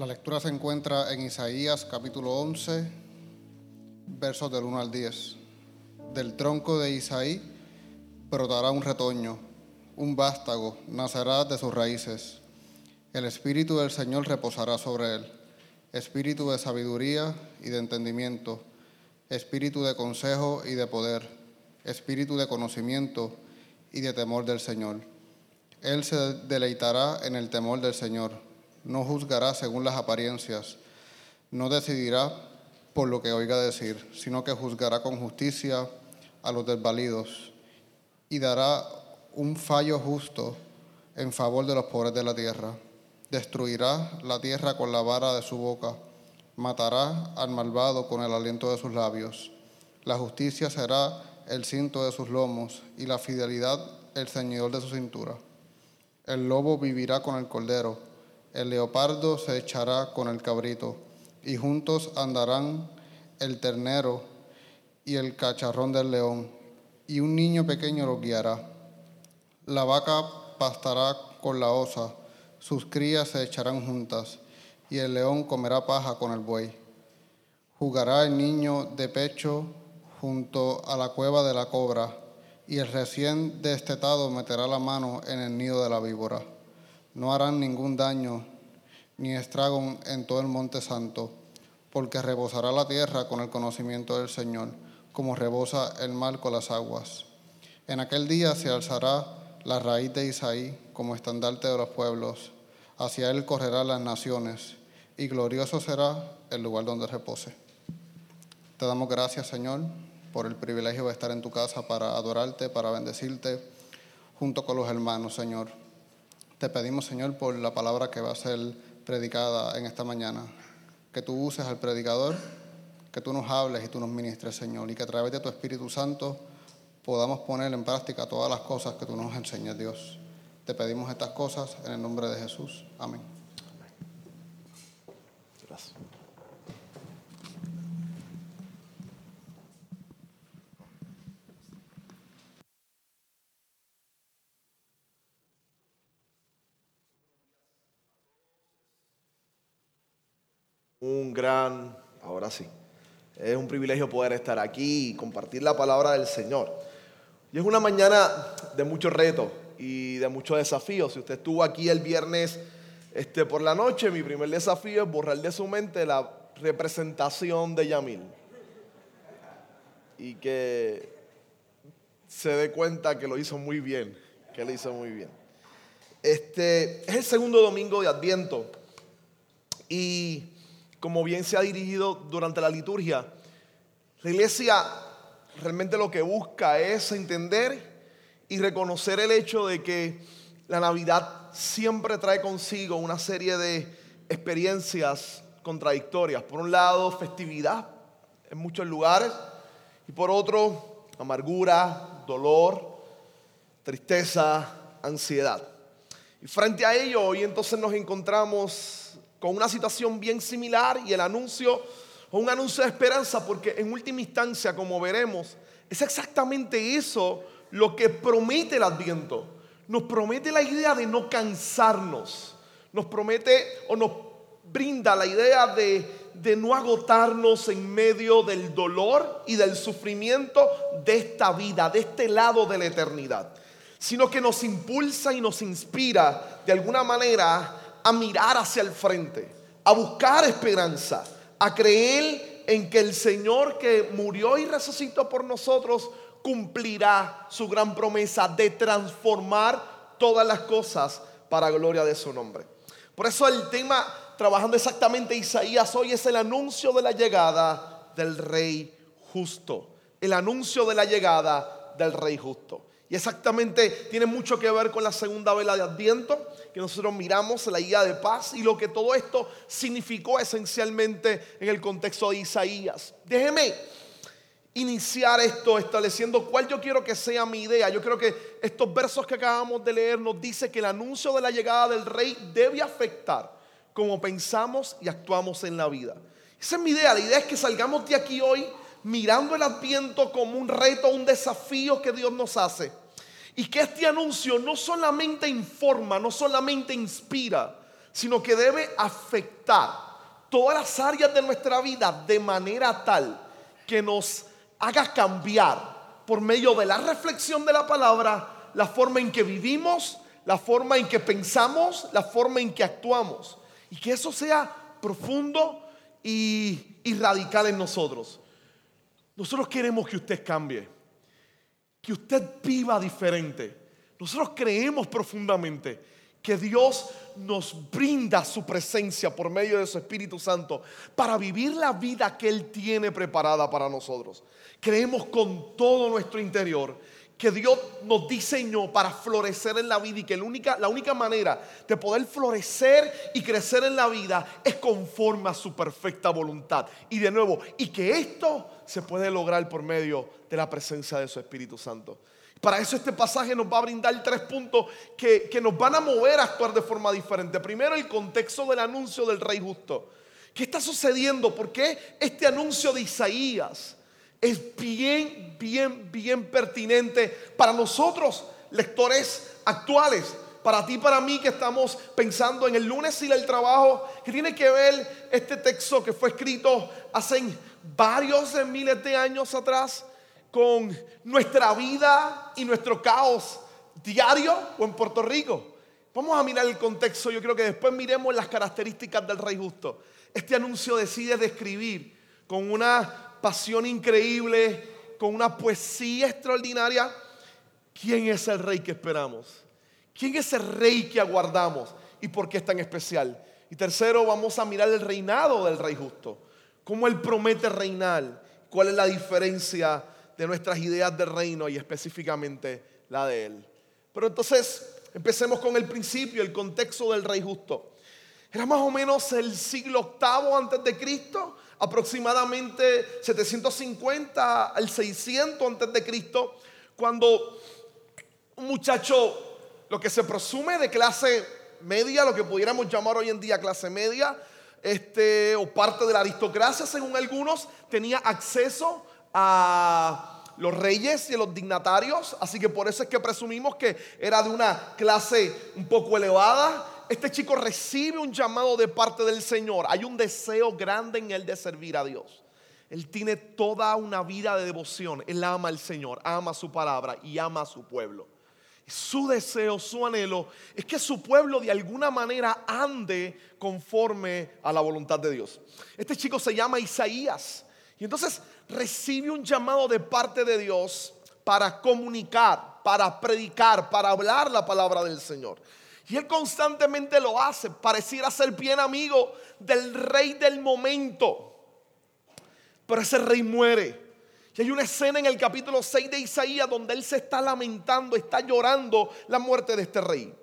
La lectura se encuentra en Isaías capítulo 11, versos del 1 al 10. Del tronco de Isaí brotará un retoño, un vástago nacerá de sus raíces. El Espíritu del Señor reposará sobre él, espíritu de sabiduría y de entendimiento, espíritu de consejo y de poder, espíritu de conocimiento y de temor del Señor. Él se deleitará en el temor del Señor no juzgará según las apariencias, no decidirá por lo que oiga decir, sino que juzgará con justicia a los desvalidos y dará un fallo justo en favor de los pobres de la tierra. Destruirá la tierra con la vara de su boca, matará al malvado con el aliento de sus labios. La justicia será el cinto de sus lomos y la fidelidad el ceñidor de su cintura. El lobo vivirá con el cordero el leopardo se echará con el cabrito, y juntos andarán el ternero y el cacharrón del león, y un niño pequeño lo guiará. La vaca pastará con la osa, sus crías se echarán juntas, y el león comerá paja con el buey. Jugará el niño de pecho junto a la cueva de la cobra, y el recién destetado meterá la mano en el nido de la víbora no harán ningún daño ni estrago en todo el monte santo, porque rebosará la tierra con el conocimiento del Señor, como rebosa el mar con las aguas. En aquel día se alzará la raíz de Isaí como estandarte de los pueblos, hacia él correrán las naciones, y glorioso será el lugar donde repose. Te damos gracias, Señor, por el privilegio de estar en tu casa para adorarte, para bendecirte, junto con los hermanos, Señor. Te pedimos, Señor, por la palabra que va a ser predicada en esta mañana, que tú uses al predicador, que tú nos hables y tú nos ministres, Señor, y que a través de tu Espíritu Santo podamos poner en práctica todas las cosas que tú nos enseñas, Dios. Te pedimos estas cosas en el nombre de Jesús. Amén. Gracias. Un gran, ahora sí, es un privilegio poder estar aquí y compartir la palabra del Señor. Y es una mañana de muchos retos y de muchos desafíos. Si usted estuvo aquí el viernes este, por la noche, mi primer desafío es borrar de su mente la representación de Yamil. Y que se dé cuenta que lo hizo muy bien, que lo hizo muy bien. Este es el segundo domingo de Adviento y como bien se ha dirigido durante la liturgia, la iglesia realmente lo que busca es entender y reconocer el hecho de que la Navidad siempre trae consigo una serie de experiencias contradictorias. Por un lado, festividad en muchos lugares y por otro, amargura, dolor, tristeza, ansiedad. Y frente a ello, hoy entonces nos encontramos con una situación bien similar y el anuncio o un anuncio de esperanza, porque en última instancia, como veremos, es exactamente eso lo que promete el adviento. Nos promete la idea de no cansarnos, nos promete o nos brinda la idea de, de no agotarnos en medio del dolor y del sufrimiento de esta vida, de este lado de la eternidad, sino que nos impulsa y nos inspira de alguna manera a mirar hacia el frente, a buscar esperanza, a creer en que el Señor que murió y resucitó por nosotros cumplirá su gran promesa de transformar todas las cosas para gloria de su nombre. Por eso el tema trabajando exactamente Isaías hoy es el anuncio de la llegada del rey justo. El anuncio de la llegada del rey justo. Y exactamente tiene mucho que ver con la segunda vela de Adviento, que nosotros miramos la guía de paz y lo que todo esto significó esencialmente en el contexto de Isaías. Déjeme iniciar esto estableciendo cuál yo quiero que sea mi idea. Yo creo que estos versos que acabamos de leer nos dice que el anuncio de la llegada del rey debe afectar cómo pensamos y actuamos en la vida. Esa es mi idea. La idea es que salgamos de aquí hoy mirando el adviento como un reto, un desafío que Dios nos hace. Y que este anuncio no solamente informa, no solamente inspira, sino que debe afectar todas las áreas de nuestra vida de manera tal que nos haga cambiar por medio de la reflexión de la palabra la forma en que vivimos, la forma en que pensamos, la forma en que actuamos. Y que eso sea profundo y, radical en nosotros. Nosotros queremos que usted cambie, que usted viva diferente. Nosotros creemos profundamente que Dios nos brinda su presencia por medio de su Espíritu Santo para vivir la vida que Él tiene preparada para nosotros. Creemos con todo nuestro interior que Dios nos diseñó para florecer en la vida y que la única, la única manera de poder florecer y crecer en la vida es conforme a su perfecta voluntad. Y de nuevo, y que esto se puede lograr por medio de la presencia de su Espíritu Santo. Para eso este pasaje nos va a brindar tres puntos que, que nos van a mover a actuar de forma diferente. Primero, el contexto del anuncio del Rey Justo. ¿Qué está sucediendo? ¿Por qué este anuncio de Isaías? Es bien, bien, bien pertinente para nosotros, lectores actuales. Para ti, para mí, que estamos pensando en el lunes y el trabajo, que tiene que ver este texto que fue escrito hace varios miles de años atrás con nuestra vida y nuestro caos diario o en Puerto Rico. Vamos a mirar el contexto, yo creo que después miremos las características del rey justo. Este anuncio decide describir con una pasión increíble, con una poesía extraordinaria. ¿Quién es el rey que esperamos? ¿Quién es el rey que aguardamos? ¿Y por qué es tan especial? Y tercero, vamos a mirar el reinado del rey justo. ¿Cómo él promete reinar? ¿Cuál es la diferencia de nuestras ideas de reino y específicamente la de él? Pero entonces, empecemos con el principio, el contexto del rey justo. Era más o menos el siglo octavo antes de Cristo aproximadamente 750 al 600 antes de Cristo, cuando un muchacho, lo que se presume de clase media, lo que pudiéramos llamar hoy en día clase media, este, o parte de la aristocracia, según algunos, tenía acceso a los reyes y a los dignatarios, así que por eso es que presumimos que era de una clase un poco elevada este chico recibe un llamado de parte del Señor. Hay un deseo grande en él de servir a Dios. Él tiene toda una vida de devoción. Él ama al Señor, ama su palabra y ama a su pueblo. Su deseo, su anhelo es que su pueblo de alguna manera ande conforme a la voluntad de Dios. Este chico se llama Isaías y entonces recibe un llamado de parte de Dios para comunicar, para predicar, para hablar la palabra del Señor. Y él constantemente lo hace. Pareciera ser bien amigo del rey del momento. Pero ese rey muere. Y hay una escena en el capítulo 6 de Isaías donde él se está lamentando, está llorando la muerte de este rey.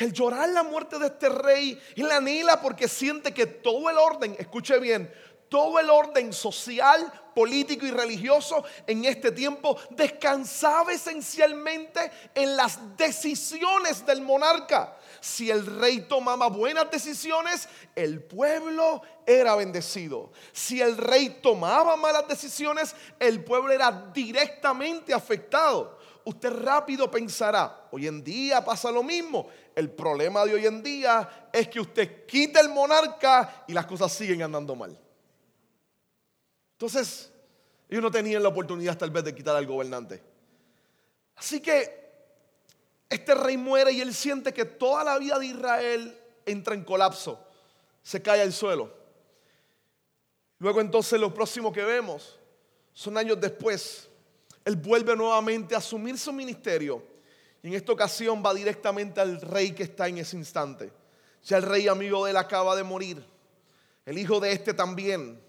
Y al llorar la muerte de este rey, él anhela porque siente que todo el orden, escuche bien, todo el orden social, político y religioso en este tiempo descansaba esencialmente en las decisiones del monarca. Si el rey tomaba buenas decisiones, el pueblo era bendecido. Si el rey tomaba malas decisiones, el pueblo era directamente afectado. Usted rápido pensará, hoy en día pasa lo mismo. El problema de hoy en día es que usted quita el monarca y las cosas siguen andando mal. Entonces, ellos no tenían la oportunidad tal vez de quitar al gobernante. Así que este rey muere y él siente que toda la vida de Israel entra en colapso, se cae al suelo. Luego entonces lo próximo que vemos son años después. Él vuelve nuevamente a asumir su ministerio y en esta ocasión va directamente al rey que está en ese instante, Ya el rey amigo de él acaba de morir. El hijo de este también.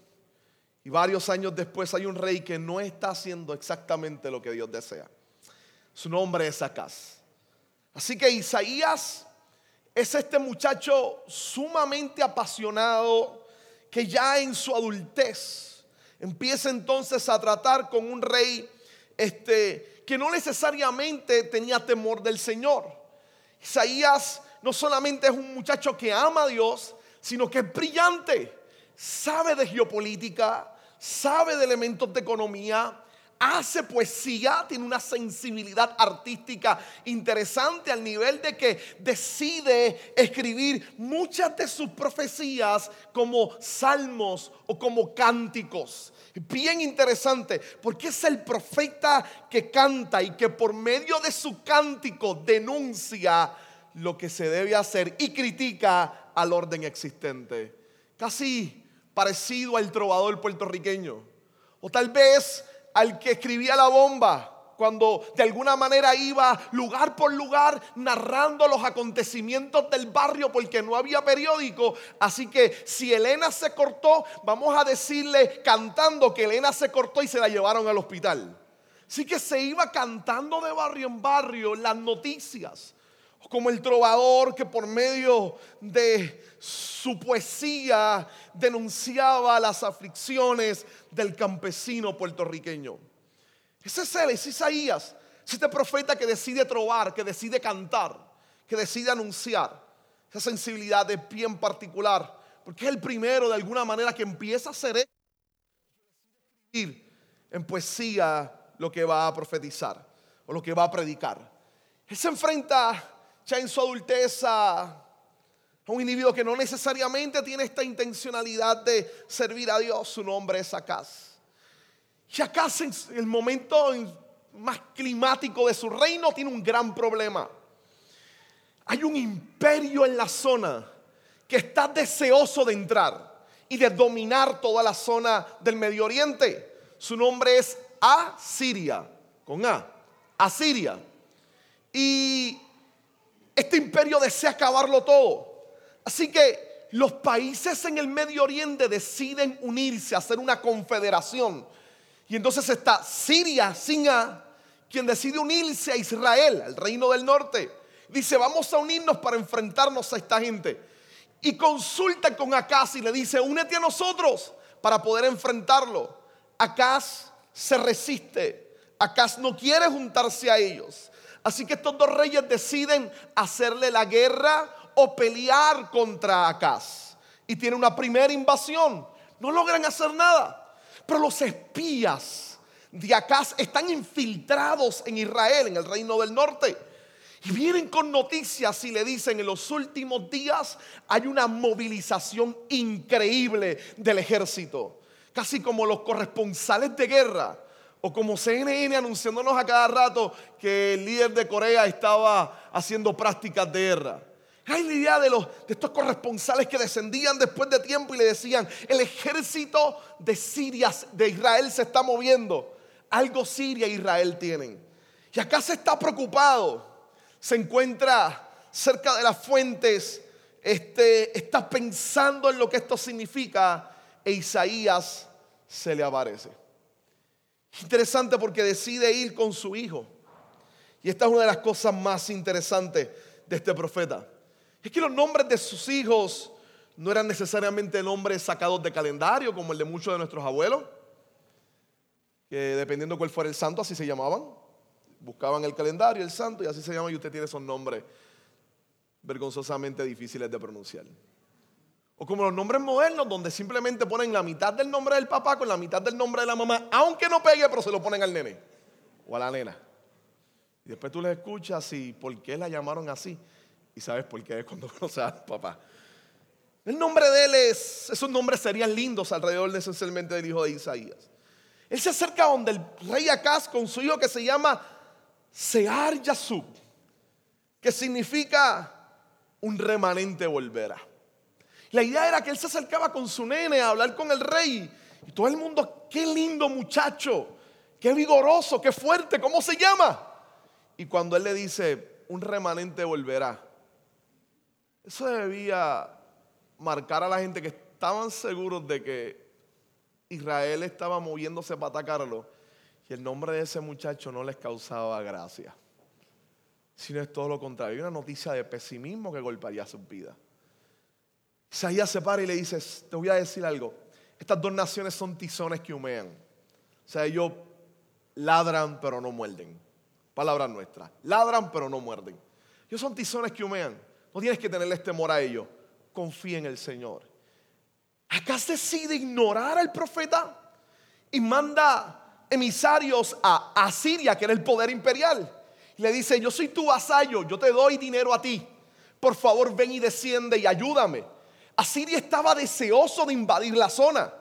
Y varios años después hay un rey que no está haciendo exactamente lo que Dios desea. Su nombre es Acaz. Así que Isaías es este muchacho sumamente apasionado que ya en su adultez empieza entonces a tratar con un rey este, que no necesariamente tenía temor del Señor. Isaías no solamente es un muchacho que ama a Dios, sino que es brillante, sabe de geopolítica, sabe de elementos de economía, hace poesía, tiene una sensibilidad artística interesante al nivel de que decide escribir muchas de sus profecías como salmos o como cánticos. Bien interesante, porque es el profeta que canta y que por medio de su cántico denuncia lo que se debe hacer y critica al orden existente. Casi parecido al trovador puertorriqueño. O tal vez al que escribía la bomba cuando de alguna manera iba lugar por lugar narrando los acontecimientos del barrio porque no había periódico. Así que si Elena se cortó, vamos a decirle cantando que Elena se cortó y se la llevaron al hospital. Así que se iba cantando de barrio en barrio las noticias como el trovador que por medio de su poesía denunciaba las aflicciones del campesino puertorriqueño. Ese es él, es Isaías, es este profeta que decide trovar, que decide cantar, que decide anunciar. Esa sensibilidad es bien particular, porque es el primero de alguna manera que empieza a hacer en poesía lo que va a profetizar o lo que va a predicar. Él se enfrenta ya en su adulteza, un individuo que no necesariamente tiene esta intencionalidad de servir a Dios, su nombre es Acaz. Y Acaz en el momento más climático de su reino tiene un gran problema. Hay un imperio en la zona que está deseoso de entrar y de dominar toda la zona del Medio Oriente. Su nombre es Asiria, con A, Asiria. Y este imperio desea acabarlo todo. Así que los países en el Medio Oriente deciden unirse, hacer una confederación. Y entonces está Siria sin A, quien decide unirse a Israel, al reino del norte. Dice, vamos a unirnos para enfrentarnos a esta gente. Y consulta con Acaz y le dice, únete a nosotros para poder enfrentarlo. Acaz se resiste. Acaz no quiere juntarse a ellos. Así que estos dos reyes deciden hacerle la guerra o pelear contra Acaz. Y tiene una primera invasión. No logran hacer nada. Pero los espías de Acaz están infiltrados en Israel, en el reino del norte. Y vienen con noticias y le dicen en los últimos días hay una movilización increíble del ejército. Casi como los corresponsales de guerra o como CNN anunciándonos a cada rato que el líder de Corea estaba haciendo prácticas de guerra. Hay la idea de, los, de estos corresponsales que descendían después de tiempo y le decían, el ejército de Siria, de Israel se está moviendo. Algo Siria e Israel tienen. Y acá se está preocupado. Se encuentra cerca de las fuentes. Este, está pensando en lo que esto significa. E Isaías se le aparece. Interesante porque decide ir con su hijo. Y esta es una de las cosas más interesantes de este profeta. Es que los nombres de sus hijos no eran necesariamente nombres sacados de calendario como el de muchos de nuestros abuelos, que dependiendo cuál fuera el santo, así se llamaban. Buscaban el calendario, el santo, y así se llama, y usted tiene esos nombres vergonzosamente difíciles de pronunciar. O como los nombres modernos, donde simplemente ponen la mitad del nombre del papá con la mitad del nombre de la mamá, aunque no pegue, pero se lo ponen al nene o a la nena. Y después tú les escuchas y por qué la llamaron así. Y sabes por qué es cuando conoces al papá. El nombre de él es, esos nombres serían lindos alrededor de esencialmente del hijo de Isaías. Él se acerca donde el rey Acaz con su hijo que se llama Sear Yasub, que significa un remanente volverá. La idea era que él se acercaba con su nene a hablar con el rey. Y todo el mundo, qué lindo muchacho, qué vigoroso, qué fuerte, ¿cómo se llama? Y cuando él le dice, un remanente volverá, Eso debía marcar a la gente que estaban seguros de que Israel estaba moviéndose para atacarlo y el nombre de ese muchacho no les causaba gracia, sino es todo lo contrario. Una noticia de pesimismo que golpearía su vida. Isaías se para y le dice, te voy a decir algo, estas dos naciones son tizones que humean. O sea, ellos ladran pero no muerden. Palabra nuestra. Ladran pero no muerden. Ellos son tizones que humean. No tienes que tenerles temor a ellos. Confía en el Señor. Acá decide ignorar al profeta y manda emisarios a Asiria, que era el poder imperial. Y le dice, yo soy tu vasallo, yo te doy dinero a ti. Por favor, ven y desciende y ayúdame. Asiria estaba deseoso de invadir la zona.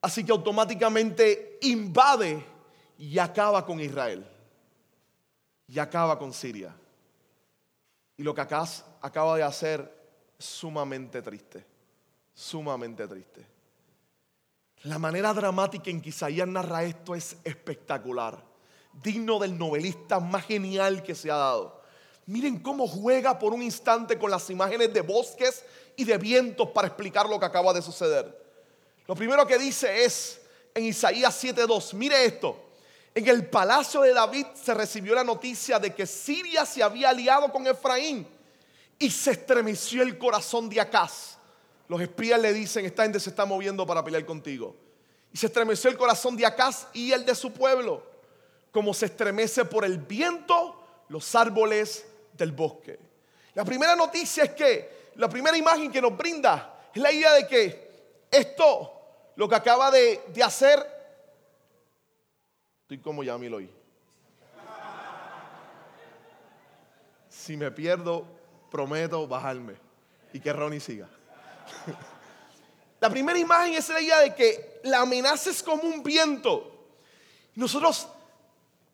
Así que automáticamente invade y acaba con Israel. Y acaba con Siria. Y lo que Acaz acaba de hacer sumamente triste. Sumamente triste. La manera dramática en que Isaías narra esto es espectacular. Digno del novelista más genial que se ha dado. Miren cómo juega por un instante con las imágenes de bosques y de vientos para explicar lo que acaba de suceder. Lo primero que dice es en Isaías 7:2, mire esto. En el palacio de David se recibió la noticia de que Siria se había aliado con Efraín y se estremeció el corazón de Acaz. Los espías le dicen, esta gente se está moviendo para pelear contigo. Y se estremeció el corazón de Acaz y el de su pueblo, como se estremece por el viento los árboles del bosque. La primera noticia es que, la primera imagen que nos brinda es la idea de que esto, lo que acaba de, hacer Estoy como Yamil hoy. Si me pierdo, prometo bajarme y que Ronnie siga. La primera imagen es la idea de que la amenaza es como un viento. Nosotros,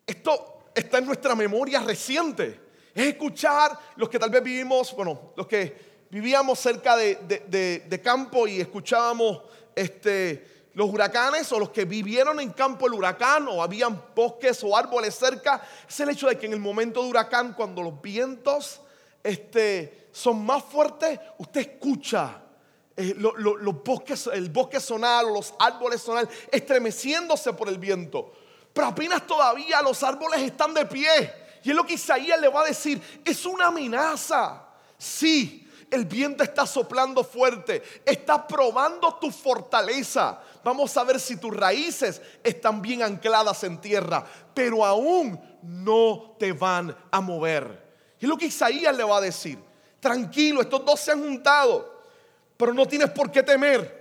esto está en nuestra memoria reciente. Es escuchar los que tal vez vivimos, bueno, los que vivíamos cerca de, de campo y escuchábamos este, los huracanes o los que vivieron en campo el huracán o habían bosques o árboles cerca, es el hecho de que en el momento de huracán, cuando los vientos este, son más fuertes, usted escucha eh, los bosques, el bosque sonar o los árboles sonar estremeciéndose por el viento. Pero apenas todavía los árboles están de pie. Y es lo que Isaías le va a decir, es una amenaza. Sí, el viento está soplando fuerte, está probando tu fortaleza. Vamos a ver si tus raíces están bien ancladas en tierra, pero aún no te van a mover. Y es lo que Isaías le va a decir. Tranquilo, estos dos se han juntado, pero no tienes por qué temer.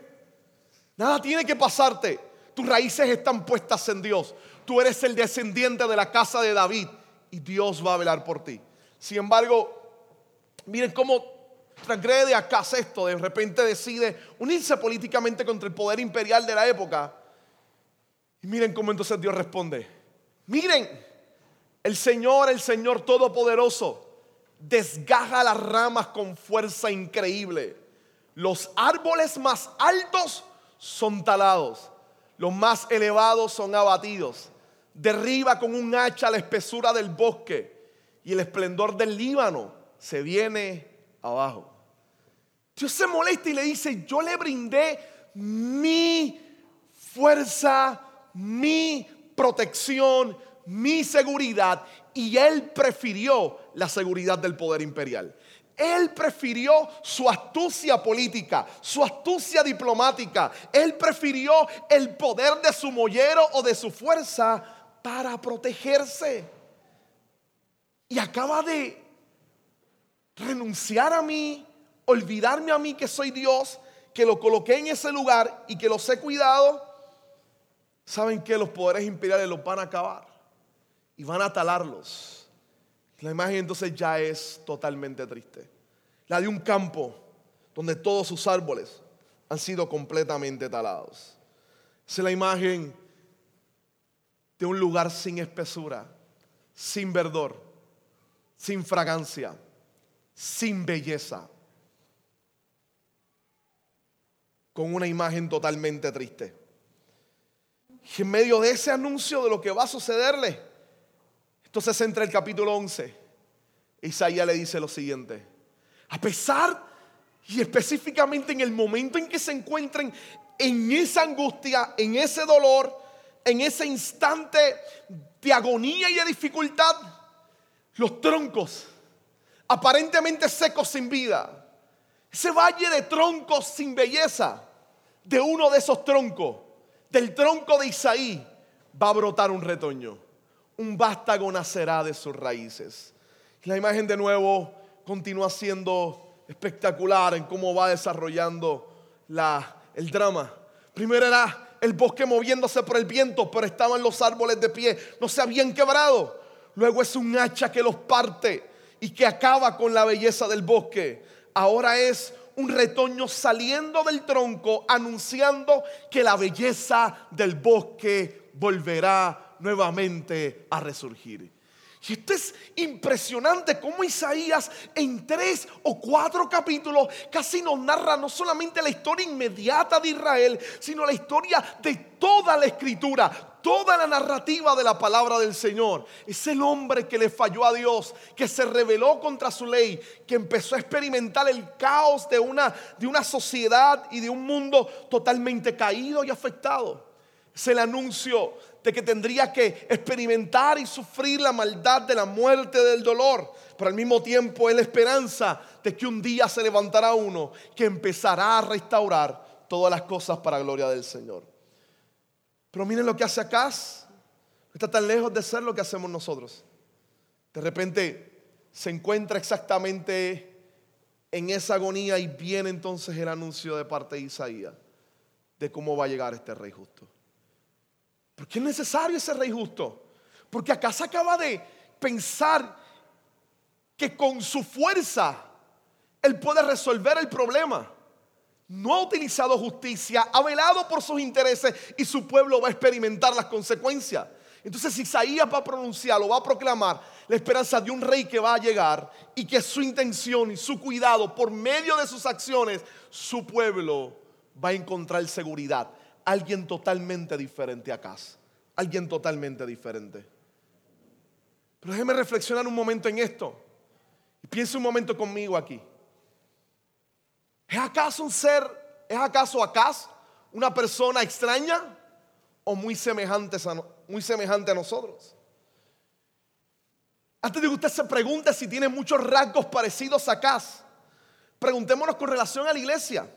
Nada tiene que pasarte. Tus raíces están puestas en Dios. Tú eres el descendiente de la casa de David y Dios va a velar por ti. Sin embargo, miren cómo transgrede acá esto, de repente decide unirse políticamente contra el poder imperial de la época. Y miren cómo entonces Dios responde. Miren, el Señor, el Señor Todopoderoso, desgaja las ramas con fuerza increíble. Los árboles más altos son talados, los más elevados son abatidos. Derriba con un hacha la espesura del bosque y el esplendor del Líbano se viene abajo. Dios se molesta y le dice, yo le brindé mi fuerza, mi protección, mi seguridad y él prefirió la seguridad del poder imperial. Él prefirió su astucia política, su astucia diplomática. Él prefirió el poder de su mollero o de su fuerza para protegerse. Y acaba de renunciar a mí, olvidarme a mí que soy Dios, que lo coloqué en ese lugar y que los he cuidado, saben que los poderes imperiales los van a acabar y van a talarlos. La imagen entonces ya es totalmente triste. La de un campo donde todos sus árboles han sido completamente talados. Es la imagen de un lugar sin espesura, sin verdor, sin fragancia, sin belleza. con una imagen totalmente triste. Y en medio de ese anuncio de lo que va a sucederle, entonces entra el capítulo 11. Isaías le dice lo siguiente, A pesar y específicamente en el momento en que se encuentren en esa angustia, en ese dolor, en ese instante de agonía y de dificultad, los troncos aparentemente secos sin vida, ese valle de troncos sin belleza, de uno de esos troncos, del tronco de Isaí, va a brotar un retoño. Un vástago nacerá de sus raíces. La imagen de nuevo continúa siendo espectacular en cómo va desarrollando la, el drama. Primero era el bosque moviéndose por el viento, pero estaban los árboles de pie, no se habían quebrado. Luego es un hacha que los parte y que acaba con la belleza del bosque. Ahora es un retoño saliendo del tronco anunciando que la belleza del bosque volverá nuevamente a resurgir. Y esto es impresionante como Isaías en tres o cuatro capítulos casi nos narra no solamente la historia inmediata de Israel, sino la historia de toda la escritura, toda la narrativa de la palabra del Señor. Es el hombre que le falló a Dios, que se rebeló contra su ley, que empezó a experimentar el caos de una, de una sociedad y de un mundo totalmente caído y afectado. Es el anuncio de que tendría que experimentar y sufrir la maldad de la muerte, del dolor, pero al mismo tiempo es la esperanza de que un día se levantará uno que empezará a restaurar todas las cosas para gloria del Señor. Pero miren lo que hace Acaz, está tan lejos de ser lo que hacemos nosotros. De repente se encuentra exactamente en esa agonía y viene entonces el anuncio de parte de Isaías de cómo va a llegar este rey justo. ¿Por qué es necesario ese rey justo? Porque acá se acaba de pensar que con su fuerza él puede resolver el problema. No ha utilizado justicia, ha velado por sus intereses y su pueblo va a experimentar las consecuencias. Entonces Isaías va a pronunciarlo, va a proclamar la esperanza de un rey que va a llegar y que su intención y su cuidado por medio de sus acciones, su pueblo va a encontrar seguridad alguien totalmente diferente a. Alguien totalmente diferente. Pero déjeme reflexionar un momento en esto. Y piense un momento conmigo aquí. ¿Es acaso un ser, es acaso acaso una persona extraña o muy semejante a, muy semejante a nosotros? Antes de que usted se pregunte si tiene muchos rasgos parecidos a Acaz, preguntémonos con relación a la iglesia.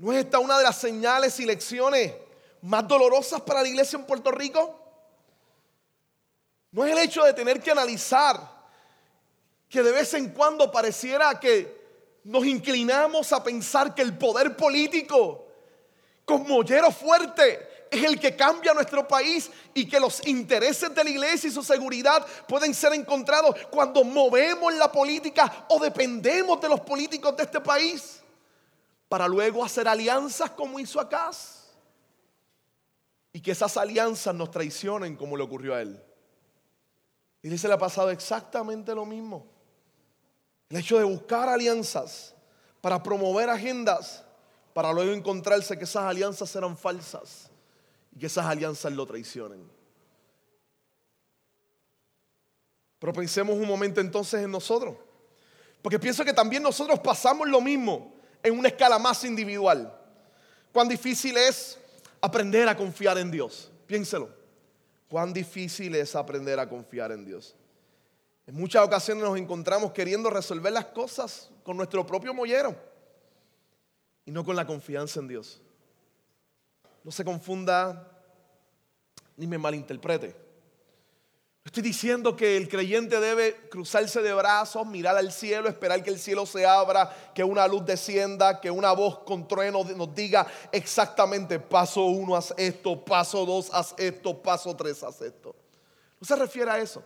¿No es esta una de las señales y lecciones más dolorosas para la iglesia en Puerto Rico? No es el hecho de tener que analizar que de vez en cuando pareciera que nos inclinamos a pensar que el poder político con mollero fuerte es el que cambia nuestro país y que los intereses de la iglesia y su seguridad pueden ser encontrados cuando movemos la política o dependemos de los políticos de este país para luego hacer alianzas como hizo Acaz. Y que esas alianzas nos traicionen como le ocurrió a él. Y le le ha pasado exactamente lo mismo. El hecho de buscar alianzas para promover agendas, para luego encontrarse que esas alianzas eran falsas y que esas alianzas lo traicionen. Pero pensemos un momento entonces en nosotros. Porque pienso que también nosotros pasamos lo mismo en una escala más individual. Cuán difícil es aprender a confiar en Dios. Piénselo. Cuán difícil es aprender a confiar en Dios. En muchas ocasiones nos encontramos queriendo resolver las cosas con nuestro propio mollero y no con la confianza en Dios. No se confunda ni me malinterprete. Estoy diciendo que el creyente debe cruzarse de brazos, mirar al cielo, esperar que el cielo se abra, que una luz descienda, que una voz con trueno nos diga exactamente paso uno, haz esto, paso dos, haz esto, paso tres, haz esto. No se refiere a eso.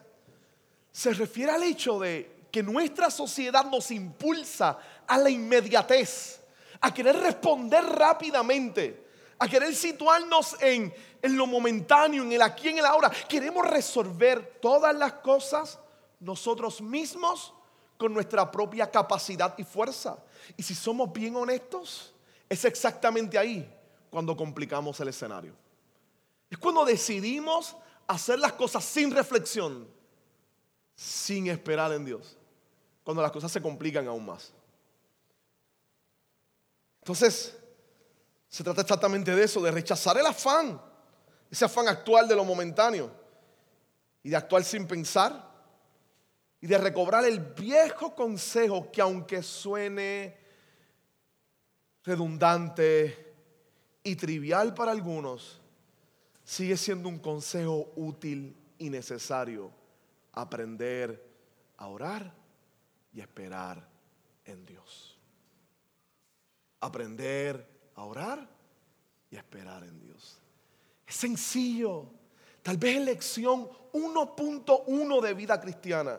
Se refiere al hecho de que nuestra sociedad nos impulsa a la inmediatez, a querer responder rápidamente a querer situarnos en, en lo momentáneo, en el aquí, en el ahora. Queremos resolver todas las cosas nosotros mismos con nuestra propia capacidad y fuerza. Y si somos bien honestos, es exactamente ahí cuando complicamos el escenario. Es cuando decidimos hacer las cosas sin reflexión, sin esperar en Dios. cuando las cosas se complican aún más. Entonces, se trata exactamente de eso, de rechazar el afán, ese afán actual de lo momentáneo, y de actuar sin pensar, y de recobrar el viejo consejo que aunque suene redundante y trivial para algunos, sigue siendo un consejo útil y necesario, aprender a orar y esperar en Dios. Aprender a orar y esperar en Dios. Sencillo. Tal vez es lección 1.1 de vida cristiana.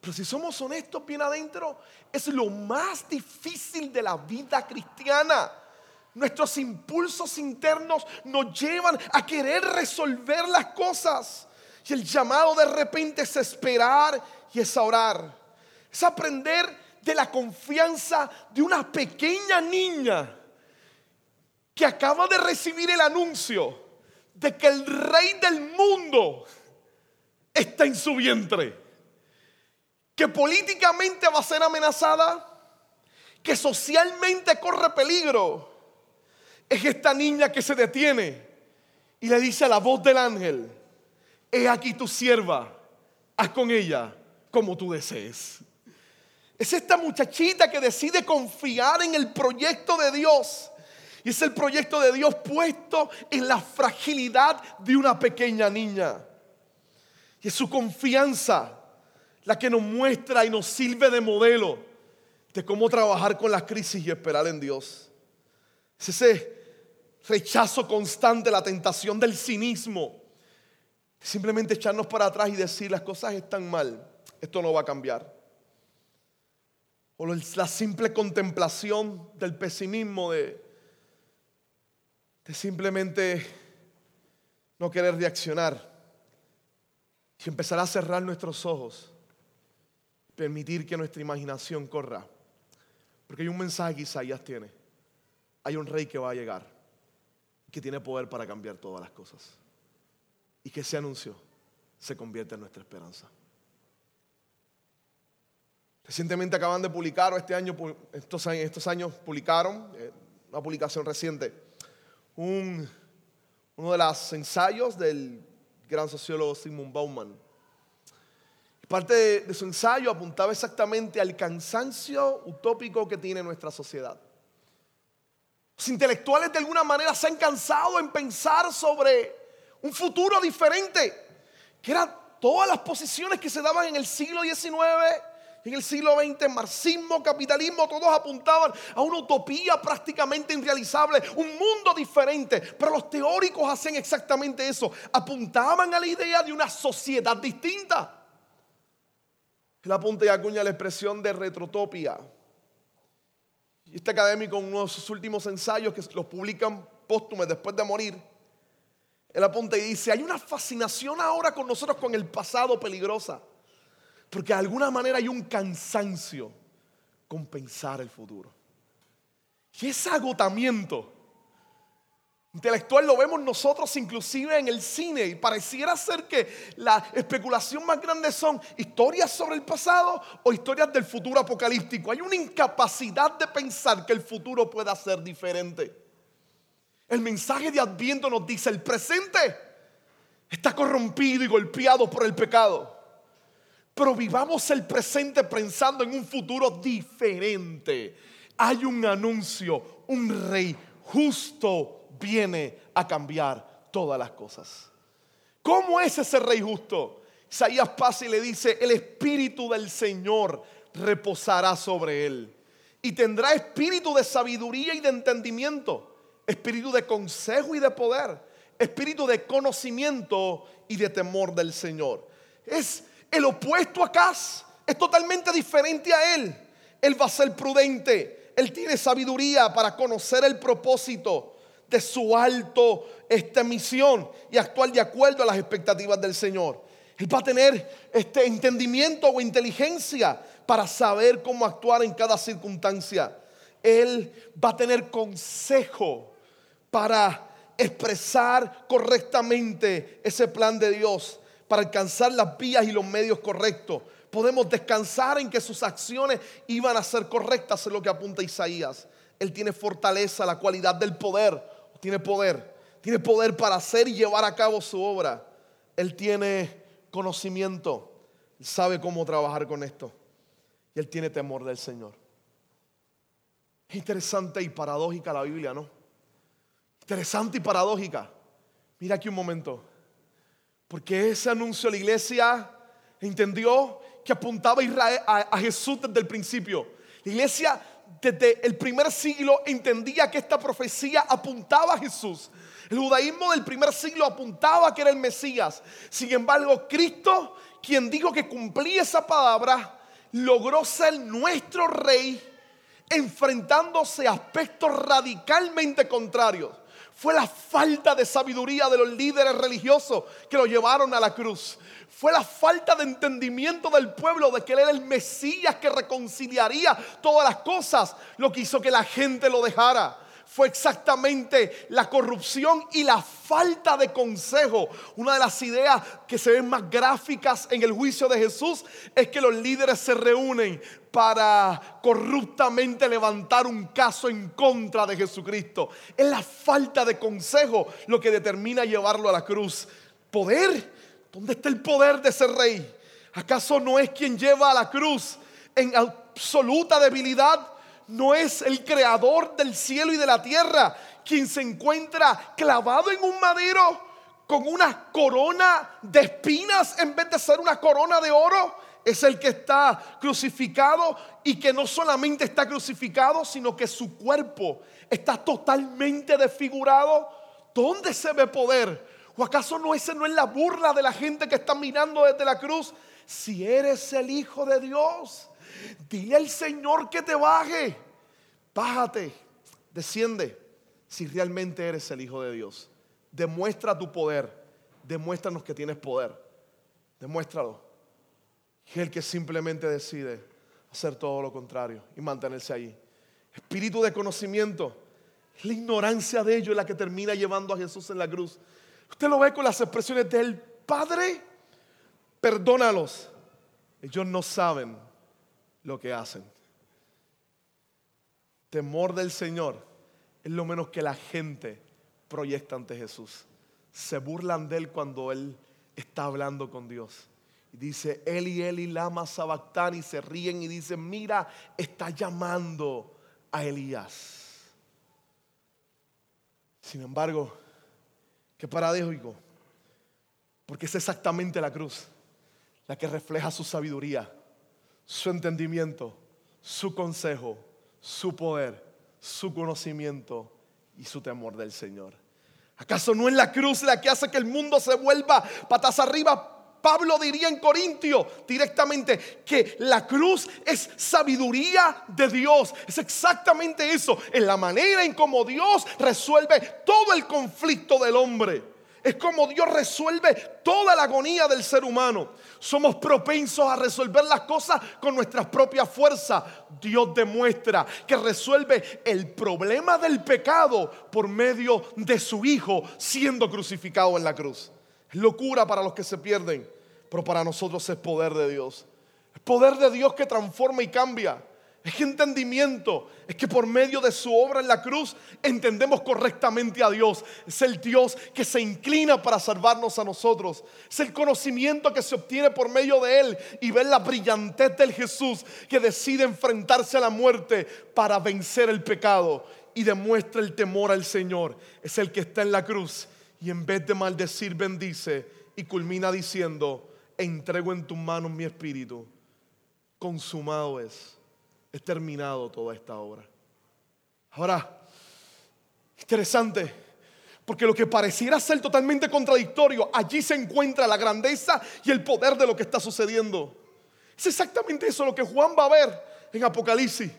Pero si somos honestos bien adentro, es lo más difícil de la vida cristiana. Nuestros impulsos internos nos llevan a querer resolver las cosas. Y el llamado de repente es esperar y es orar. Es aprender de la confianza de una pequeña niña que acaba de recibir el anuncio de que el rey del mundo está en su vientre que políticamente va a ser amenazada, que socialmente corre peligro, es esta niña que se detiene y le dice a la voz del ángel, he aquí tu sierva, haz con ella como tú desees. Es esta muchachita que decide confiar en el proyecto de Dios. Y es el proyecto de Dios puesto en la fragilidad de una pequeña niña. Y es su confianza la que nos muestra y nos sirve de modelo de cómo trabajar con las crisis y esperar en Dios. Es ese rechazo constante, la tentación del cinismo. Simplemente echarnos para atrás y decir las cosas están mal, esto no va a cambiar. O la simple contemplación del pesimismo de, de simplemente no querer reaccionar y empezar a cerrar nuestros ojos permitir que nuestra imaginación corra. Porque hay un mensaje que Isaías tiene. Hay un rey que va a llegar, que tiene poder para cambiar todas las cosas. Y que ese anuncio se convierte en nuestra esperanza. Recientemente acaban de publicar, o este año, estos, años publicaron, eh, una publicación reciente, un, uno de los ensayos del gran sociólogo Sigmund Bauman Parte de, su ensayo apuntaba exactamente al cansancio utópico que tiene nuestra sociedad. Los intelectuales de alguna manera se han cansado en pensar sobre un futuro diferente, que eran todas las posiciones que se daban en el siglo XIX, en el siglo XX, marxismo, capitalismo, todos apuntaban a una utopía prácticamente irrealizable, un mundo diferente. Pero los teóricos hacen exactamente eso, apuntaban a la idea de una sociedad distinta. Él apunta y acuña la expresión de retrotopia. Este académico, en uno de sus últimos ensayos que los publican póstumes después de morir, él apunta y dice, hay una fascinación ahora con nosotros con el pasado peligrosa, porque de alguna manera hay un cansancio con pensar el futuro. Y ese agotamiento intelectual lo vemos nosotros inclusive en el cine y pareciera ser que la especulación más grande son historias sobre el pasado o historias del futuro apocalíptico. Hay una incapacidad de pensar que el futuro pueda ser diferente. El mensaje de Adviento nos dice, el presente está corrompido y golpeado por el pecado. Pero vivamos el presente pensando en un futuro diferente. Hay un anuncio, un rey justo viene a cambiar todas las cosas. ¿Cómo es ese rey justo? Isaías pasa y le dice, el espíritu del Señor reposará sobre él y tendrá espíritu de sabiduría y de entendimiento, espíritu de consejo y de poder, espíritu de conocimiento y de temor del Señor. Es el opuesto a Cas, es totalmente diferente a él. Él va a ser prudente, él tiene sabiduría para conocer el propósito de su alto esta misión y actuar de acuerdo a las expectativas del Señor. Él va a tener este entendimiento o inteligencia para saber cómo actuar en cada circunstancia. Él va a tener consejo para expresar correctamente ese plan de Dios, para alcanzar las vías y los medios correctos, podemos descansar en que sus acciones iban a ser correctas, es lo que apunta Isaías. Él tiene fortaleza, la cualidad del poder, tiene poder, tiene poder para hacer y llevar a cabo su obra. Él tiene conocimiento, sabe cómo trabajar con esto y él tiene temor del Señor. Es interesante y paradójica la Biblia, ¿no? Interesante y paradójica. Mira aquí un momento. Porque ese anuncio la iglesia entendió que apuntaba a, Israel, a, Jesús desde el principio. La iglesia desde el primer siglo entendía que esta profecía apuntaba a Jesús. El judaísmo del primer siglo apuntaba que era el Mesías. Sin embargo, Cristo, quien dijo que cumplía esa palabra, logró ser nuestro rey enfrentándose a aspectos radicalmente contrarios. Fue la falta de sabiduría de los líderes religiosos que lo llevaron a la cruz. Fue la falta de entendimiento del pueblo de que él era el Mesías que reconciliaría todas las cosas lo que hizo que la gente lo dejara fue exactamente la corrupción y la falta de consejo. Una de las ideas que se ven más gráficas en el juicio de Jesús es que los líderes se reúnen para corruptamente levantar un caso en contra de Jesucristo. Es la falta de consejo lo que determina llevarlo a la cruz. Poder, ¿dónde está el poder de ese rey? ¿Acaso no es quien lleva a la cruz en absoluta debilidad? No es el creador del cielo y de la tierra quien se encuentra clavado en un madero con una corona de espinas en vez de ser una corona de oro. Es el que está crucificado y que no solamente está crucificado, sino que su cuerpo está totalmente desfigurado. ¿Dónde se ve poder? ¿O acaso no ese no es la burla de la gente que está mirando desde la cruz? Si eres el Hijo de Dios, Dile al Señor que te baje. Bájate, desciende. Si realmente eres el Hijo de Dios, demuestra tu poder. Demuéstranos que tienes poder. Demuéstralo. Y el que simplemente decide hacer todo lo contrario y mantenerse ahí. Espíritu de conocimiento. La ignorancia de ellos la que termina llevando a Jesús en la cruz. Usted lo ve con las expresiones del Padre. Perdónalos. Ellos no saben lo que hacen. Temor del Señor es lo menos que la gente proyecta ante Jesús. Se burlan de él cuando él está hablando con Dios. Y dice, Eli, Eli, lama sabactani. Y se ríen y dicen, mira, está llamando a Elías. Sin embargo, qué paradójico. Porque es exactamente la cruz la que refleja su sabiduría su entendimiento, su consejo, su poder, su conocimiento y su temor del Señor. ¿Acaso no es la cruz la que hace que el mundo se vuelva patas arriba? Pablo diría en Corintio directamente que la cruz es sabiduría de Dios. Es exactamente eso, en la manera en cómo Dios resuelve todo el conflicto del hombre. Es como Dios resuelve toda la agonía del ser humano. Somos propensos a resolver las cosas con nuestras propias fuerzas. Dios demuestra que resuelve el problema del pecado por medio de su Hijo siendo crucificado en la cruz. Es locura para los que se pierden, pero para nosotros es poder de Dios. Es poder de Dios que transforma y cambia. Es entendimiento, es que por medio de su obra en la cruz entendemos correctamente a Dios. Es el Dios que se inclina para salvarnos a nosotros. Es el conocimiento que se obtiene por medio de Él y ver la brillantez del Jesús que decide enfrentarse a la muerte para vencer el pecado y demuestra el temor al Señor. Es el que está en la cruz y en vez de maldecir bendice y culmina diciendo, entrego en tus manos mi espíritu. Consumado es es terminado toda esta obra. Ahora, interesante, porque lo que pareciera ser totalmente contradictorio, allí se encuentra la grandeza y el poder de lo que está sucediendo. Es exactamente eso lo que Juan va a ver en Apocalipsis.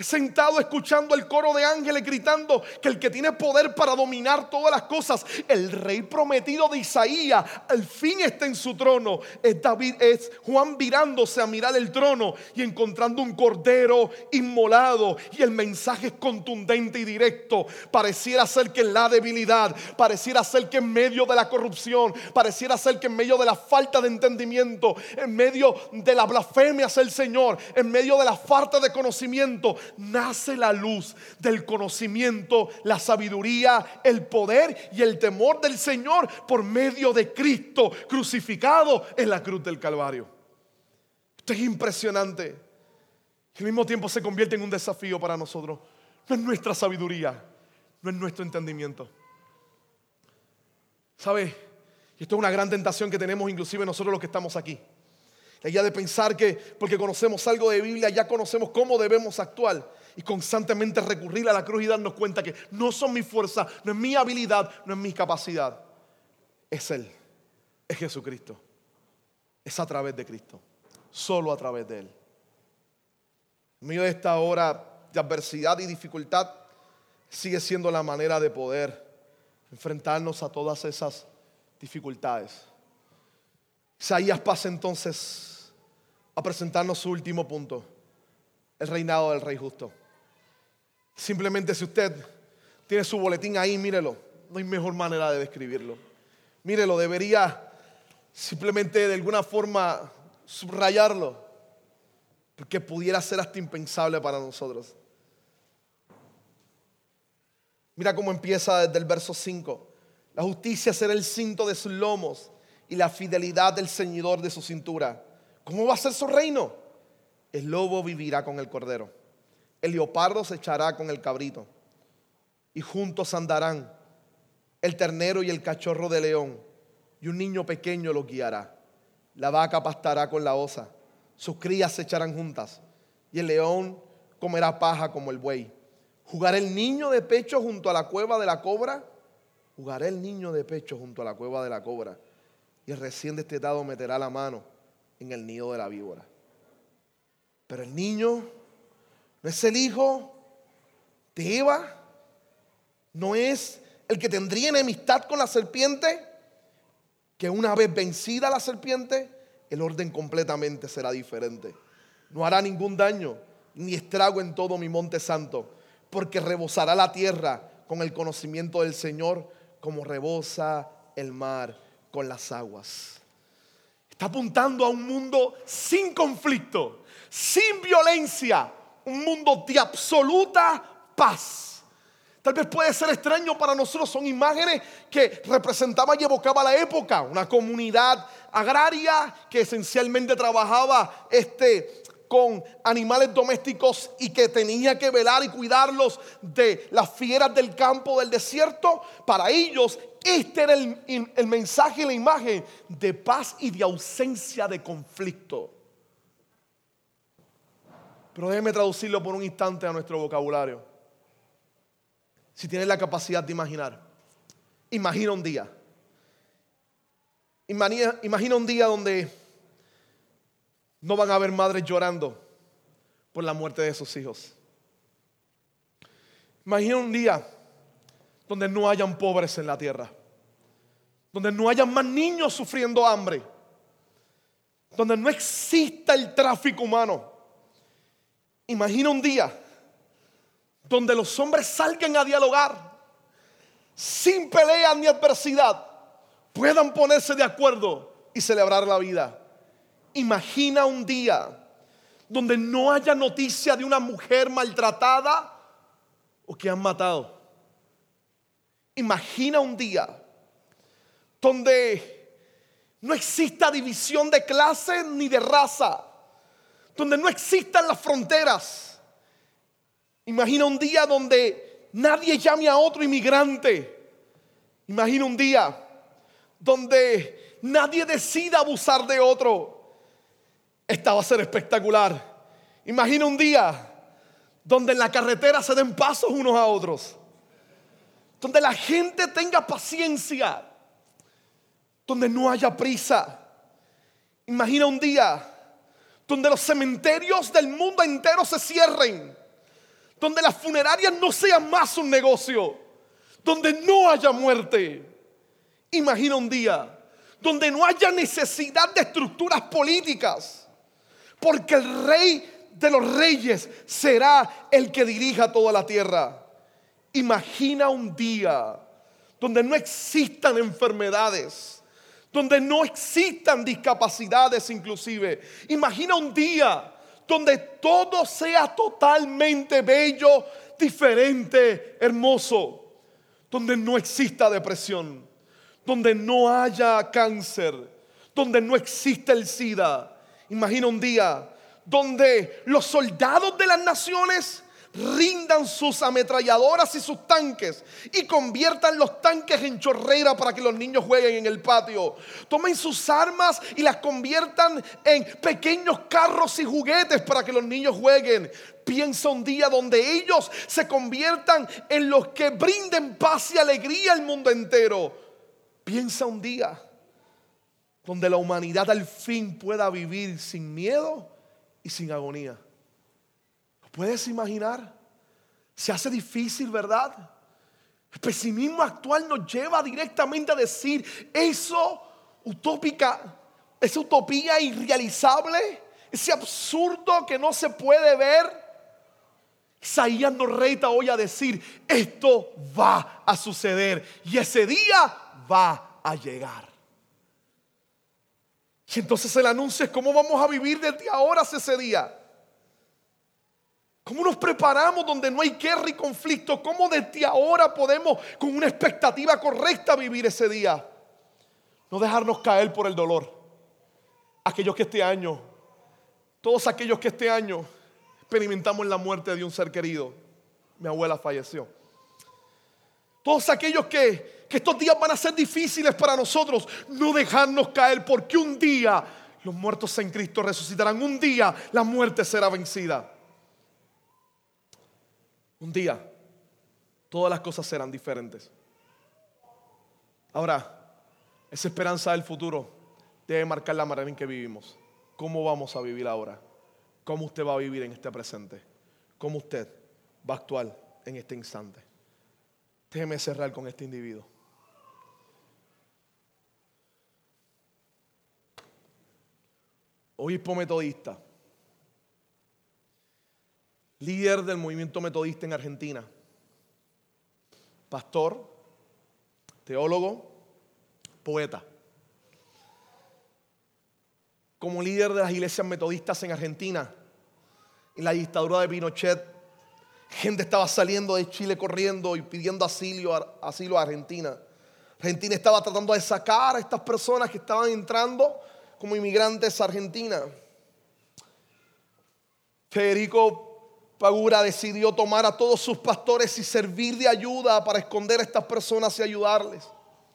Sentado escuchando el coro de ángeles gritando que el que tiene poder para dominar todas las cosas, el rey prometido de Isaías, al fin está en su trono. Es David, es Juan virándose a mirar el trono y encontrando un cordero inmolado. Y el mensaje es contundente y directo. Pareciera ser que en la debilidad, pareciera ser que en medio de la corrupción, pareciera ser que en medio de la falta de entendimiento, en medio de la blasfemia hacia el Señor, en medio de la falta de conocimiento, nace la luz del conocimiento, la sabiduría, el poder y el temor del Señor por medio de Cristo crucificado en la cruz del Calvario. Esto es impresionante. al mismo tiempo se convierte en un desafío para nosotros. No es nuestra sabiduría, no es nuestro entendimiento. ¿Sabe? Y esto es una gran tentación que tenemos inclusive nosotros los que estamos aquí. La idea de pensar que porque conocemos algo de Biblia ya conocemos cómo debemos actuar y constantemente recurrir a la cruz y darnos cuenta que no son mi fuerza, no es mi habilidad, no es mi capacidad. Es Él, es Jesucristo. Es a través de Cristo, solo a través de Él. En medio de esta hora de adversidad y dificultad, sigue siendo la manera de poder enfrentarnos a todas esas dificultades. Isaías pasa entonces a presentarnos su último punto, el reinado del rey justo. Simplemente si usted tiene su boletín ahí, mírelo. No hay mejor manera de describirlo. Mírelo, debería simplemente de alguna forma subrayarlo, porque pudiera ser hasta impensable para nosotros. Mira cómo empieza desde el verso 5. La justicia será el cinto de sus lomos y la fidelidad del ceñidor de su cintura. ¿Cómo va a ser su reino? El lobo vivirá con el cordero, el leopardo se echará con el cabrito, y juntos andarán el ternero y el cachorro de león, y un niño pequeño lo guiará. La vaca pastará con la osa, sus crías se echarán juntas, y el león comerá paja como el buey. ¿Jugará el niño de pecho junto a la cueva de la cobra? Jugará el niño de pecho junto a la cueva de la cobra y recién destetado meterá la mano en el nido de la víbora. Pero el niño no es el hijo de Eva, no es el que tendría enemistad con la serpiente, que una vez vencida la serpiente, el orden completamente será diferente. No hará ningún daño ni estrago en todo mi monte santo, porque rebosará la tierra con el conocimiento del Señor como rebosa el mar con las aguas. Está apuntando a un mundo sin conflicto, sin violencia, un mundo de absoluta paz. Tal vez puede ser extraño para nosotros, son imágenes que representaban y evocaba la época, una comunidad agraria que esencialmente trabajaba este, con animales domésticos y que tenía que velar y cuidarlos de las fieras del campo del desierto, para ellos este era el, mensaje y la imagen de paz y de ausencia de conflicto. Pero déjeme traducirlo por un instante a nuestro vocabulario. Si tienes la capacidad de imaginar, imagina un día. Imagina, imagina un día donde no van a haber madres llorando por la muerte de sus hijos. Imagina un día donde no hayan pobres en la tierra, donde no hayan más niños sufriendo hambre, donde no exista el tráfico humano. Imagina un día donde los hombres salgan a dialogar sin pelea ni adversidad, puedan ponerse de acuerdo y celebrar la vida. Imagina un día donde no haya noticia de una mujer maltratada o que han matado. Imagina un día donde no exista división de clase ni de raza, donde no existan las fronteras. Imagina un día donde nadie llame a otro inmigrante. Imagina un día donde nadie decida abusar de otro. Esta va a ser espectacular. Imagina un día donde en la carretera se den pasos unos a otros. Donde la gente tenga paciencia. Donde no haya prisa. Imagina un día donde los cementerios del mundo entero se cierren. donde las funerarias no sean más un negocio, donde no haya muerte. Imagina un día donde no haya necesidad de estructuras políticas, porque el rey de los reyes será el que dirija toda la tierra. Imagina un día donde no existan enfermedades, donde no existan discapacidades inclusive. Imagina un día donde todo sea totalmente bello, diferente, hermoso, donde no exista depresión, donde no haya cáncer, donde no exista el SIDA. Imagina un día donde los soldados de las naciones rindan sus ametralladoras y sus tanques y conviertan los tanques en chorrera para que los niños jueguen en el patio. Tomen sus armas y las conviertan en pequeños carros y juguetes para que los niños jueguen. Piensa un día donde ellos se conviertan en los que brinden paz y alegría al mundo entero. Piensa un día donde la humanidad al fin pueda vivir sin miedo y sin agonía. ¿Puedes imaginar? Se hace difícil, ¿verdad? El pesimismo actual nos lleva directamente a decir eso utópica, esa utopía irrealizable, ese absurdo que no se puede ver. Isaías nos reita hoy a decir, esto va a suceder y ese día va a llegar. Y entonces el anuncio es cómo vamos a vivir desde ahora hasta ese día. ¿Cómo nos preparamos donde no hay guerra y conflicto? ¿Cómo desde ahora podemos con una expectativa correcta vivir ese día? No dejarnos caer por el dolor. Aquellos que este año, todos aquellos que este año experimentamos la muerte de un ser querido. Mi abuela falleció. Todos aquellos que, que estos días van a ser difíciles para nosotros, no dejarnos caer porque un día los muertos en Cristo resucitarán. Un día la muerte será vencida. Un día todas las cosas serán diferentes. Ahora, esa esperanza del futuro debe marcar la manera en que vivimos. ¿Cómo vamos a vivir ahora? ¿Cómo usted va a vivir en este presente? ¿Cómo usted va a actuar en este instante? Déjeme cerrar con este individuo. Obispo metodista líder del movimiento metodista en Argentina, pastor, teólogo, poeta. Como líder de las iglesias metodistas en Argentina, en la dictadura de Pinochet, gente estaba saliendo de Chile corriendo y pidiendo asilo, asilo a Argentina. Argentina estaba tratando de sacar a estas personas que estaban entrando como inmigrantes a Argentina. Federico Pagura decidió tomar a todos sus pastores y servir de ayuda para esconder a estas personas y ayudarles,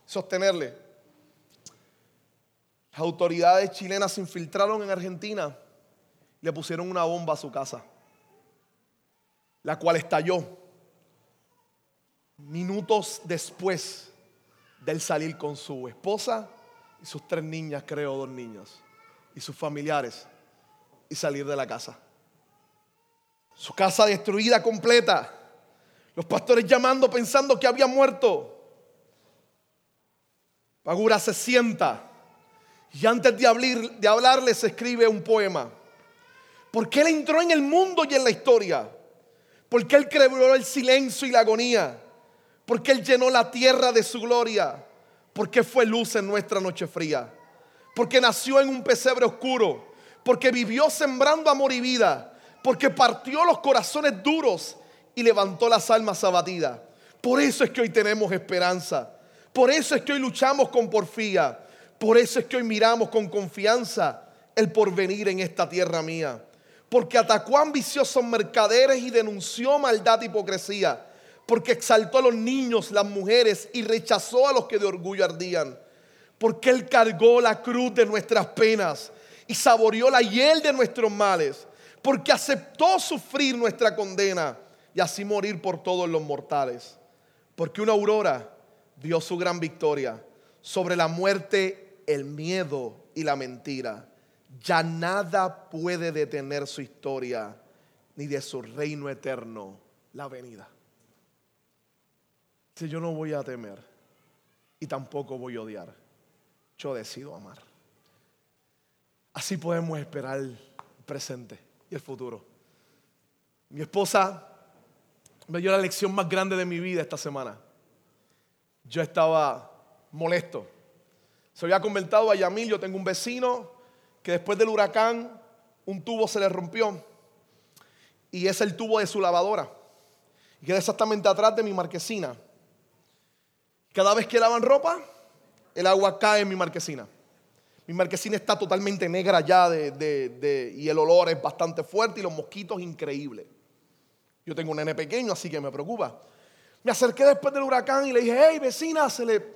sostenerles. Las autoridades chilenas se infiltraron en Argentina y le pusieron una bomba a su casa, la cual estalló minutos después del salir con su esposa y sus tres niñas, creo, dos niños, y sus familiares, y salir de la casa. Su casa destruida completa. Los pastores llamando pensando que había muerto. Pagura se sienta y antes de, hablar, de escribe un poema. Porque él entró en el mundo y en la historia. Porque él creó el silencio y la agonía. Porque él llenó la tierra de su gloria. Porque fue luz en nuestra noche fría. Porque nació en un pesebre oscuro. Porque vivió sembrando amor y vida porque partió los corazones duros y levantó las almas abatidas. Por eso es que hoy tenemos esperanza. Por eso es que hoy luchamos con porfía. Por eso es que hoy miramos con confianza el porvenir en esta tierra mía. Porque atacó a ambiciosos mercaderes y denunció maldad e hipocresía. Porque exaltó a los niños, las mujeres y rechazó a los que de orgullo ardían. Porque Él cargó la cruz de nuestras penas y saboreó la hiel de nuestros males porque aceptó sufrir nuestra condena y así morir por todos los mortales. Porque una aurora dio su gran victoria sobre la muerte, el miedo y la mentira. Ya nada puede detener su historia, ni de su reino eterno la venida. Si yo no voy a temer y tampoco voy a odiar, yo decido amar. Así podemos esperar el presente el futuro. Mi esposa me dio la lección más grande de mi vida esta semana. Yo estaba molesto. Se había convertido a Yamil, yo tengo un vecino que después del huracán un tubo se le rompió y es el tubo de su lavadora. Y queda exactamente atrás de mi marquesina. Cada vez que lavan ropa, el agua cae en mi marquesina. Mi marquesina está totalmente negra ya de, y el olor es bastante fuerte y los mosquitos increíbles. Yo tengo un nene pequeño, así que me preocupa. Me acerqué después del huracán y le dije, hey vecina, se le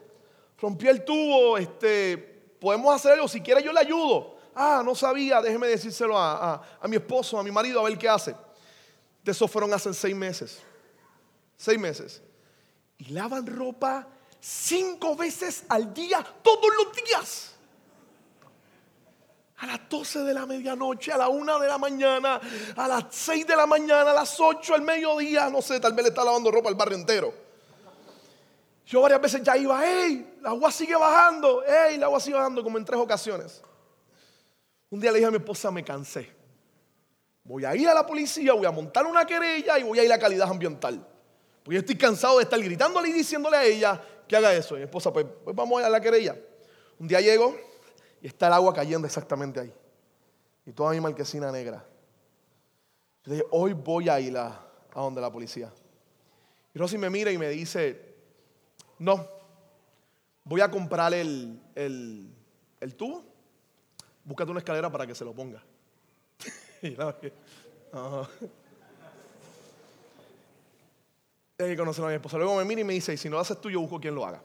rompió el tubo, este, podemos hacer algo, si quiere yo le ayudo. Ah, no sabía, déjeme decírselo a, a mi esposo, a mi marido, a ver qué hace. De eso fueron hace seis meses. Seis meses. Y lavan ropa cinco veces al día, todos los días. A las 12 de la medianoche, a la una de la mañana, a las 6 de la mañana, a las 8 al mediodía, no sé, tal vez le está lavando ropa al barrio entero. Yo varias veces ya iba, hey, la agua sigue bajando, hey, la agua sigue bajando, como en tres ocasiones. Un día le dije a mi esposa, me cansé. Voy a ir a la policía, voy a montar una querella y voy a ir a calidad ambiental. Porque yo estoy cansado de estar gritándole y diciéndole a ella que haga eso. Y mi esposa, pues, pues vamos a ir a la querella. Un día llego está el agua cayendo exactamente ahí. Y toda mi marquesina negra. Yo dije, hoy voy a ir a, donde la policía. Y Rosy me mira y me dice, no, voy a comprar el, el, el tubo. Búscate una escalera para que se lo ponga. y que conocer a mi esposa. Luego me mira y me dice, y si no lo haces tú, yo busco quien lo haga.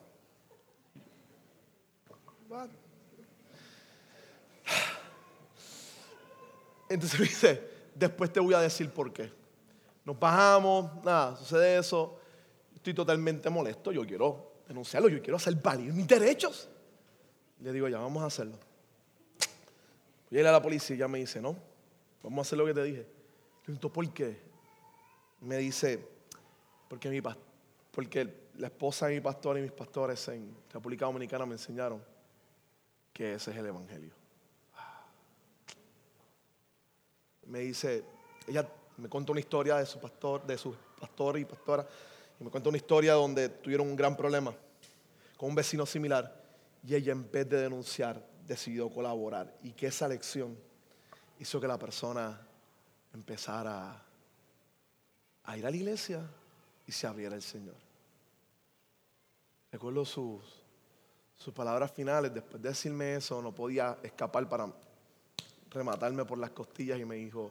Entonces me dice, después te voy a decir por qué. Nos bajamos, nada, sucede eso. Estoy totalmente molesto, yo quiero denunciarlo, yo quiero hacer valer mis derechos. Le digo, ya vamos a hacerlo. Voy a ir a la policía y ya me dice, no, Vamos a hacer lo que te dije. Le pregunto, ¿por qué? Me dice, porque, mi, porque la esposa de mi pastor y mis pastores en República Dominicana me enseñaron que ese es el Evangelio. Me dice, ella me cuenta una historia de su pastor, de su pastor y pastora, y me cuenta una historia donde tuvieron un gran problema con un vecino similar, y ella en vez de denunciar decidió colaborar, y que esa lección hizo que la persona empezara a ir a la iglesia y se abriera el Señor. Recuerdo sus, sus palabras finales, después de decirme eso, no podía escapar para rematarme por las costillas y me dijo,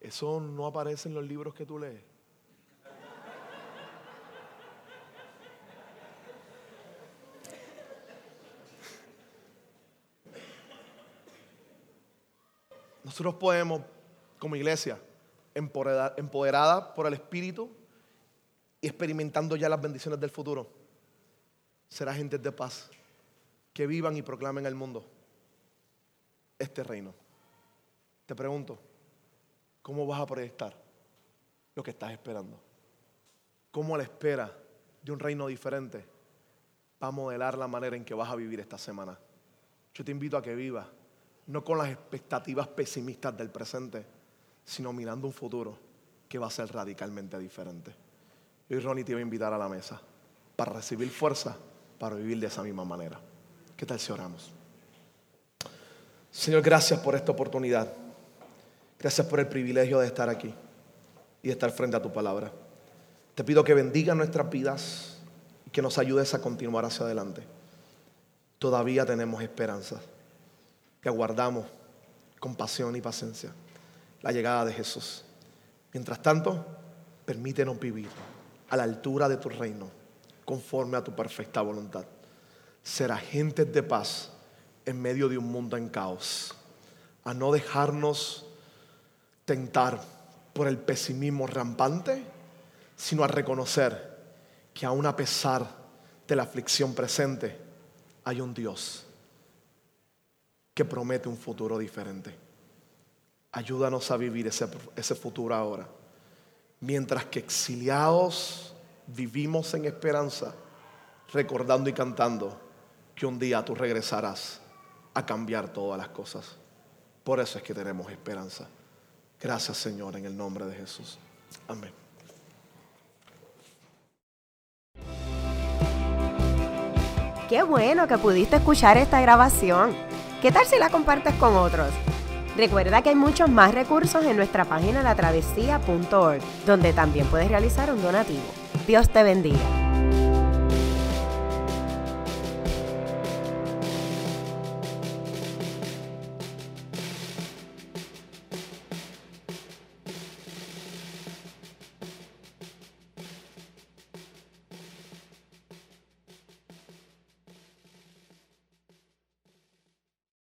eso no aparece en los libros que tú lees. Nosotros podemos, como iglesia, empoderada, por el Espíritu y experimentando ya las bendiciones del futuro, ser agentes de paz que vivan y proclamen al mundo este reino. Te pregunto, ¿cómo vas a proyectar lo que estás esperando? ¿Cómo la espera de un reino diferente va a modelar la manera en que vas a vivir esta semana? Yo te invito a que vivas no con las expectativas pesimistas del presente, sino mirando un futuro que va a ser radicalmente diferente. Y Ronnie te iba a invitar a la mesa para recibir fuerza para vivir de esa misma manera. ¿Qué tal si oramos? Señor, gracias por esta oportunidad. Gracias por el privilegio de estar aquí y de estar frente a tu palabra. Te pido que bendiga nuestras vidas y que nos ayudes a continuar hacia adelante. Todavía tenemos esperanza que aguardamos con pasión y paciencia la llegada de Jesús. Mientras tanto, permítenos vivir a la altura de tu reino, conforme a tu perfecta voluntad. Ser agentes de paz en medio de un mundo en caos. A no dejarnos por el pesimismo rampante, sino a reconocer que aun a pesar de la aflicción presente, hay un Dios que promete un futuro diferente. Ayúdanos a vivir ese, ese futuro ahora. mientras que exiliados vivimos en esperanza, recordando y cantando que un día tú regresarás a cambiar todas las cosas. Por eso es que tenemos esperanza. Gracias Señor en el nombre de Jesús. Amén. Qué bueno que pudiste escuchar esta grabación. ¿Qué tal si la compartes con otros? Recuerda que hay muchos más recursos en nuestra página latravesía.org, donde también puedes realizar un donativo. Dios te bendiga.